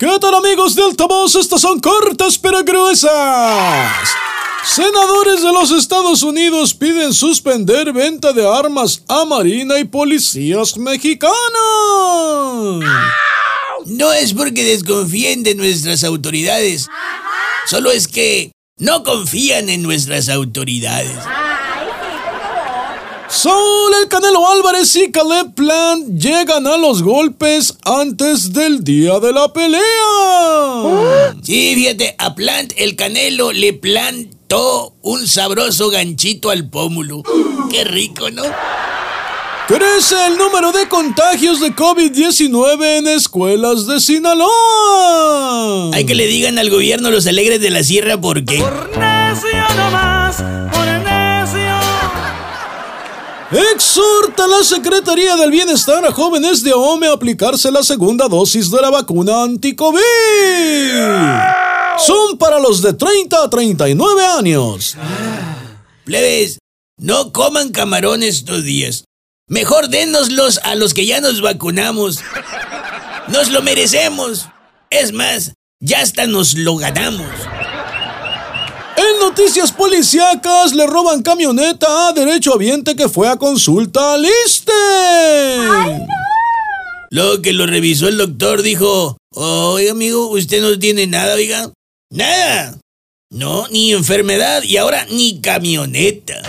¿Qué tal amigos de Altavoz? Estas son cortas pero gruesas. Senadores de los Estados Unidos piden suspender venta de armas a Marina y policías mexicanos. No es porque desconfíen de nuestras autoridades. Solo es que no confían en nuestras autoridades. Saúl El Canelo Álvarez y Caleb Plant llegan a los golpes antes del día de la pelea. Sí, fíjate, a Plant el Canelo le plantó un sabroso ganchito al pómulo. Qué rico, ¿no? Crece el número de contagios de COVID-19 en escuelas de Sinaloa. Hay que le digan al gobierno los alegres de la sierra porque... Por necio Exhorta la Secretaría del Bienestar a jóvenes de OME a aplicarse la segunda dosis de la vacuna anti-COVID. Son para los de 30 a 39 años. Plebes, no coman camarones estos días. Mejor dénoslos a los que ya nos vacunamos. Nos lo merecemos. Es más, ya hasta nos lo ganamos. Noticias policíacas le roban camioneta a derechohabiente que fue a consulta al ISSSTE. Lo que lo revisó el doctor dijo, oiga amigo, usted no tiene nada, oiga. Nada. No, ni enfermedad y ahora ni camioneta.